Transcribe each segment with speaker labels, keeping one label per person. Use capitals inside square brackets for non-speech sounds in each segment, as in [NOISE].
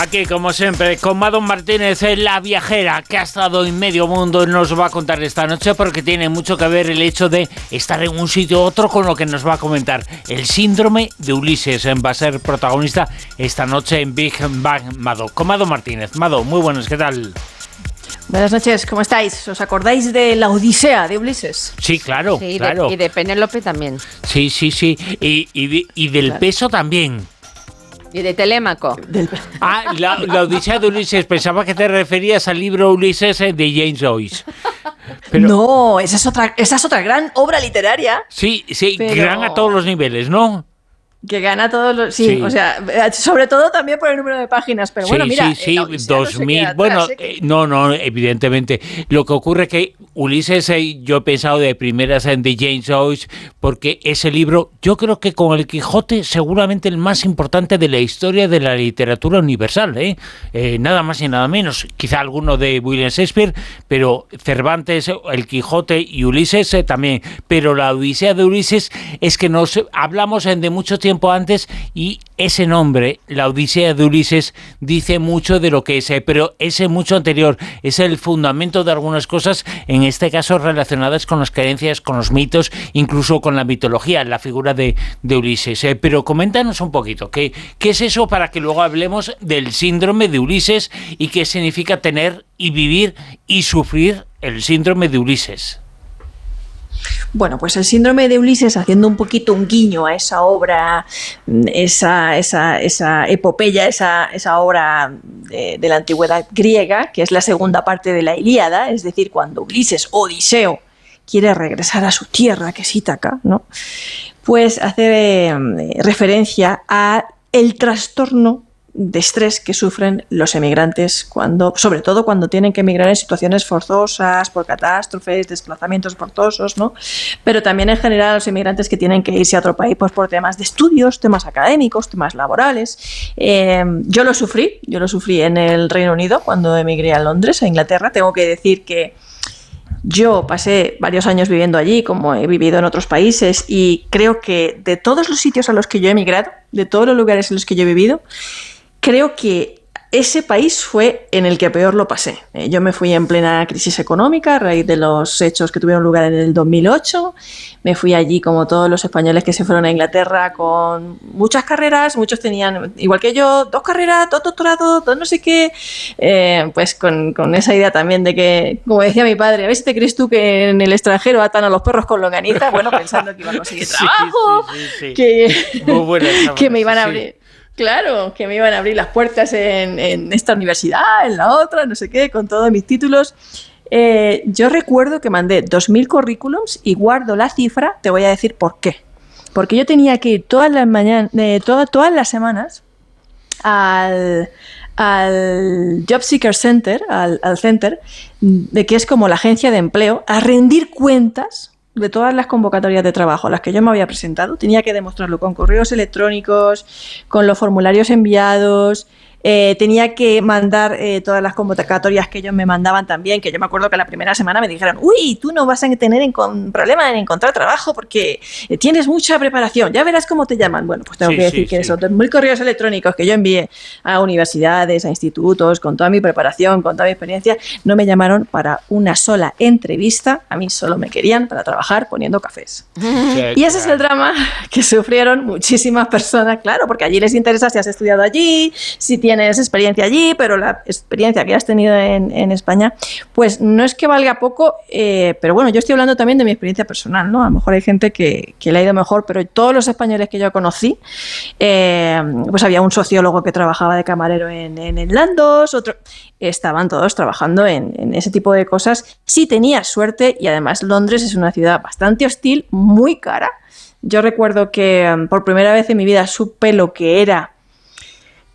Speaker 1: Aquí, como siempre, con Madon Martínez, la viajera que ha estado en medio mundo, nos va a contar esta noche porque tiene mucho que ver el hecho de estar en un sitio u otro con lo que nos va a comentar. El síndrome de Ulises va a ser protagonista esta noche en Big Bang Mado. Con Madon Martínez. Mado, muy buenos, ¿qué tal?
Speaker 2: Buenas noches, ¿cómo estáis? ¿Os acordáis de la Odisea de Ulises?
Speaker 1: Sí, claro,
Speaker 3: Sí,
Speaker 1: claro.
Speaker 3: De, y de Penélope también.
Speaker 1: Sí, sí, sí. Y, y, y del peso también.
Speaker 3: Y de Telémaco.
Speaker 1: Ah, la, la, Odisea de Ulises. Pensaba que te referías al libro Ulises eh, de James Joyce.
Speaker 2: Pero, no, esa es, otra, esa es otra gran obra literaria.
Speaker 1: Sí, sí, pero... gran a todos los niveles, ¿no?
Speaker 2: Que gana todos los. Sí, sí, o sea, sobre todo también por el número de páginas. Pero
Speaker 1: sí,
Speaker 2: bueno, mira.
Speaker 1: Sí, sí, 2000. No bueno, atrás, ¿eh? no, no, evidentemente. Lo que ocurre es que Ulises, eh, yo he pensado de primeras en The James Joyce, porque ese libro, yo creo que con el Quijote, seguramente el más importante de la historia de la literatura universal. ¿eh? eh nada más y nada menos. Quizá alguno de William Shakespeare, pero Cervantes, el Quijote y Ulises eh, también. Pero la Odisea de Ulises es que nos hablamos de mucho tiempo tiempo antes y ese nombre, la Odisea de Ulises, dice mucho de lo que es, pero ese mucho anterior es el fundamento de algunas cosas, en este caso relacionadas con las creencias, con los mitos, incluso con la mitología, la figura de, de Ulises. Eh, pero coméntanos un poquito, ¿qué, ¿qué es eso para que luego hablemos del síndrome de Ulises y qué significa tener y vivir y sufrir el síndrome de Ulises?
Speaker 2: Bueno, pues el síndrome de Ulises, haciendo un poquito un guiño a esa obra, esa, esa, esa epopeya, esa, esa obra de, la antigüedad griega, que es la segunda parte de la Ilíada, es decir, cuando Ulises, Odiseo, quiere regresar a su tierra, que es Ítaca, ¿no? Pues hace eh, referencia a el trastorno de estrés que sufren los emigrantes cuando, sobre todo cuando tienen que emigrar en situaciones forzosas, por catástrofes, desplazamientos forzosos, ¿no? Pero también en general los emigrantes que tienen que irse a otro país pues, por temas de estudios, temas académicos, temas laborales. Eh, yo lo sufrí, yo lo sufrí en el Reino Unido cuando emigré a Londres, a Inglaterra. Tengo que decir que yo pasé varios años viviendo allí, como he vivido en otros países, y creo que de todos los sitios a los que yo he emigrado, de todos los lugares en los que yo he vivido, creo que ese país fue en el que peor lo pasé. Eh, yo me fui en plena crisis económica a raíz de los hechos que tuvieron lugar en el 2008. Me fui allí como todos los españoles que se fueron a Inglaterra con muchas carreras. Muchos tenían, igual que yo, dos carreras, dos doctorados, dos no sé qué. Eh, pues con, con, esa idea también de que, como decía mi padre, a ver si te crees tú que en el extranjero atan a los perros con longaniza. Bueno, pensando que iba a conseguir [LAUGHS] trabajo, sí, sí, sí, que, [LAUGHS] que me iban a abrir. Claro, que me iban a abrir las puertas en, esta universidad, en la otra, no sé qué, con todos mis títulos. Eh, yo recuerdo que mandé 2.000 currículums y guardo la cifra, te voy a decir por qué. Porque yo tenía que ir todas las, mañanas, eh, todas las semanas al, al Job Seeker Center, al, al center, de que es como la agencia de empleo, a rendir cuentas de todas las convocatorias de trabajo a las que yo me había presentado, tenía que demostrarlo con correos electrónicos, con los formularios enviados, eh, tenía que mandar eh, todas las convocatorias que ellos me mandaban también, que yo me acuerdo que la primera semana me dijeron, uy, tú no vas a tener en problema en encontrar trabajo porque eh, tienes mucha preparación, ya verás cómo te llaman. Bueno, pues tengo
Speaker 1: Sí,
Speaker 2: que decir
Speaker 1: sí,
Speaker 2: que
Speaker 1: sí.
Speaker 2: esos 2.000 correos electrónicos que yo envié a universidades, a institutos, con toda mi preparación, con toda mi experiencia, no me llamaron para una sola entrevista, a mí solo me querían para trabajar poniendo cafés. [LAUGHS] Y ese es el drama que sufrieron muchísimas personas, claro, porque allí les interesa si has estudiado allí, si tienes experiencia allí, pero la experiencia que has tenido en, España, pues no es que valga poco, eh, pero bueno, yo estoy hablando también de mi experiencia personal, ¿no? A lo mejor hay gente que, que le ha ido mejor, pero todos los españoles que yo conocí, eh, pues había un sociólogo que trabajaba de camarero en, en Landos, otro, estaban todos trabajando en, ese tipo de cosas. Sí tenía suerte y además Londres es una ciudad bastante hostil, muy cara. Yo recuerdo que um, por primera vez en mi vida supe lo que era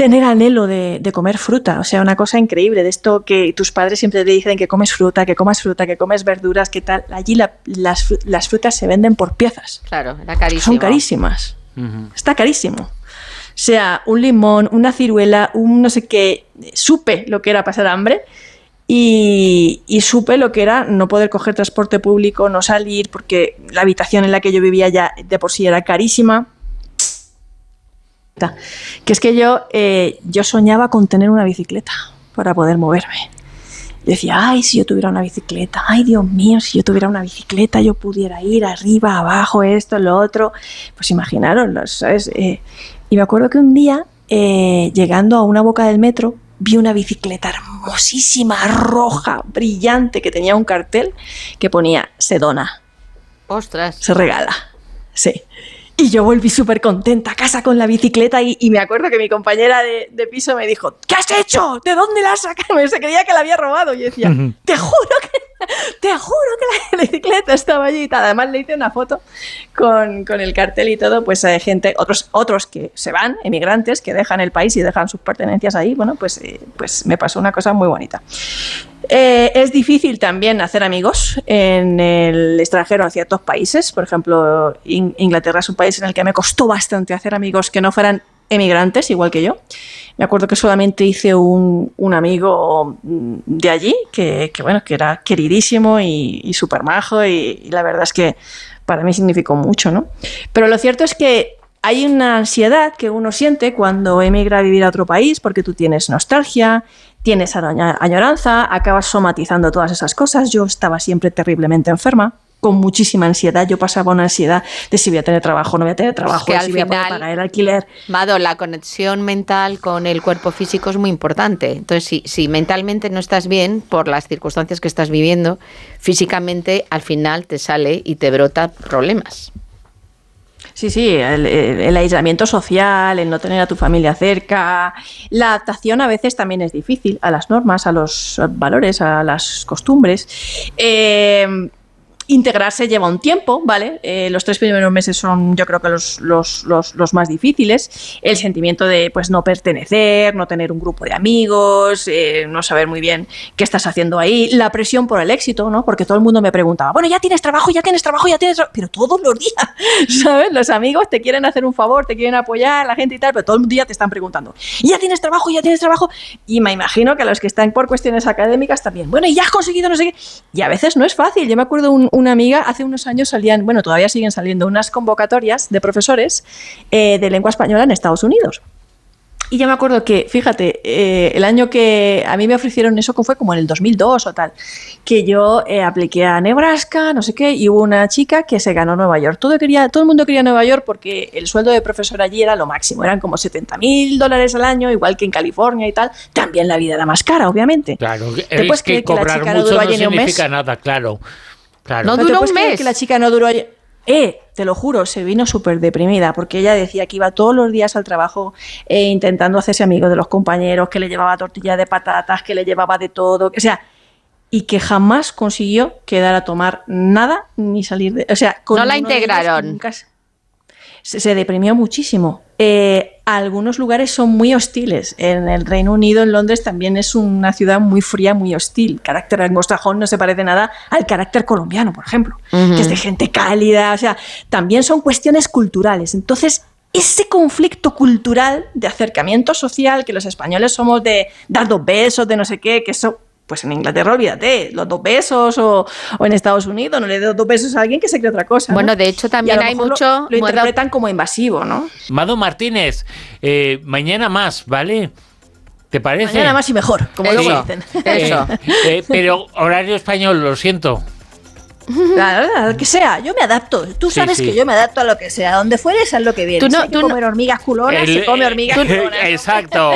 Speaker 2: tener anhelo de, comer fruta, o sea, una cosa increíble, de esto que tus padres siempre te dicen que comes fruta, que comas fruta, que comes verduras, que tal. Allí las, frutas se venden por piezas.
Speaker 3: Claro, era carísimo.
Speaker 2: Son carísimas. Está carísimo. O sea, un limón, una ciruela, un no sé qué, supe lo que era pasar hambre y, y, supe lo que era no poder coger transporte público, no salir, porque la habitación en la que yo vivía ya de por sí era carísima que es que yo, eh, yo soñaba con tener una bicicleta para poder moverme. decía, ay, si yo tuviera una bicicleta, ay, Dios mío, si yo tuviera una bicicleta, yo pudiera ir arriba, abajo, esto, lo otro. Pues imaginaros, ¿sabes? Eh, y me acuerdo que un día, eh, llegando a una boca del metro, vi una bicicleta hermosísima, roja, brillante, que tenía un cartel que ponía Sedona.
Speaker 3: Ostras.
Speaker 2: Se regala. Sí. Y yo volví súper contenta a casa con la bicicleta y, me acuerdo que mi compañera de, piso me dijo, ¿qué has hecho? ¿De dónde la has sacado? [LAUGHS] Se creía que la había robado. Y yo decía, te juro que, [LAUGHS] te juro que la [LAUGHS] bicicleta estaba allí. Además le hice una foto con, el cartel y todo, pues hay gente, otros, otros que se van, emigrantes, que dejan el país y dejan sus pertenencias ahí. Bueno, pues, eh, pues me pasó una cosa muy bonita. Eh, es difícil también hacer amigos en el extranjero en ciertos países. Por ejemplo, Inglaterra es un país en el que me costó bastante hacer amigos que no fueran emigrantes, igual que yo. Me acuerdo que solamente hice un, amigo de allí, que, bueno, que era queridísimo y, y súper majo, y, y, la verdad es que para mí significó mucho, ¿no? Pero lo cierto es que hay una ansiedad que uno siente cuando emigra a vivir a otro país, porque tú tienes nostalgia, tienes añoranza, acabas somatizando todas esas cosas. Yo estaba siempre terriblemente enferma, con muchísima ansiedad. Yo pasaba una ansiedad de si voy a tener trabajo, no voy a tener trabajo, si voy a poder pagar el alquiler.
Speaker 3: Mado, la conexión mental con el cuerpo físico es muy importante. Entonces, si, si mentalmente no estás bien por las circunstancias que estás viviendo, físicamente al final te sale y te brota problemas.
Speaker 2: Sí, sí, el, aislamiento social, el no tener a tu familia cerca, la adaptación a veces también es difícil a las normas, a los valores, a las costumbres. Eh, integrarse lleva un tiempo, ¿vale? Eh, los tres primeros meses son yo creo que los, los, los, más difíciles. El sentimiento de pues no pertenecer, no tener un grupo de amigos, eh, no saber muy bien qué estás haciendo ahí, la presión por el éxito, ¿no? Porque todo el mundo me preguntaba, bueno, ya tienes trabajo, ya tienes trabajo, ya tienes trabajo, pero todos los días, [LAUGHS] ¿sabes? Los amigos te quieren hacer un favor, te quieren apoyar, la gente y tal, pero todo el día te están preguntando, ya tienes trabajo, ya tienes trabajo, y me imagino que a los que están por cuestiones académicas también, bueno, y ya has conseguido no sé qué, y a veces no es fácil, yo me acuerdo un una amiga, hace unos años salían, bueno, todavía siguen saliendo unas convocatorias de profesores eh, de lengua española en Estados Unidos. Y yo me acuerdo que, fíjate, eh, el año que a mí me ofrecieron eso, que fue como en el 2002 o tal, que yo eh, apliqué a Nebraska, no sé qué, y hubo una chica que se ganó Nueva York. Todo, quería, todo el mundo quería Nueva York porque el sueldo de profesor allí era lo máximo, eran como 70 mil dólares al año, igual que en California y tal. También la vida era más cara, obviamente.
Speaker 1: Claro, Después que, cobrar mucho no, significa nada, claro.
Speaker 3: No, duró un mes.
Speaker 2: que la chica no duró. Eh, te lo juro, se vino súper deprimida porque ella decía que iba todos los días al trabajo eh, intentando hacerse amigo de los compañeros, que le llevaba tortilla de patatas, que le llevaba de todo, o sea, y que jamás consiguió quedar a tomar nada ni salir de. O sea,
Speaker 3: no la integraron
Speaker 2: se, deprimió muchísimo. Eh, algunos lugares son muy hostiles. En el Reino Unido, en Londres, también es una ciudad muy fría, muy hostil. El carácter anglosajón no se parece nada al carácter colombiano, por ejemplo, que es de gente cálida. O sea, también son cuestiones culturales. Entonces, ese conflicto cultural de acercamiento social, que los españoles somos de dar dos besos, de no sé qué, que eso pues en Inglaterra olvídate, los dos besos o, en Estados Unidos, no le doy dos besos a alguien que se cree otra cosa.
Speaker 3: Bueno, de hecho también hay mucho...
Speaker 2: Lo, interpretan como invasivo, ¿no?
Speaker 1: Mado Martínez, eh, mañana más, ¿vale? ¿Te parece?
Speaker 2: Mañana más y mejor, como luego dicen.
Speaker 1: Eso. Eh, eh, pero horario español, lo siento.
Speaker 2: Claro, que sea, yo me adapto. Tú sabes que yo me adapto a lo que sea. Donde fueres, es lo que viene. Tú no, si hay que comer hormigas culonas, se come hormigas culonas. [LAUGHS]
Speaker 1: Exacto.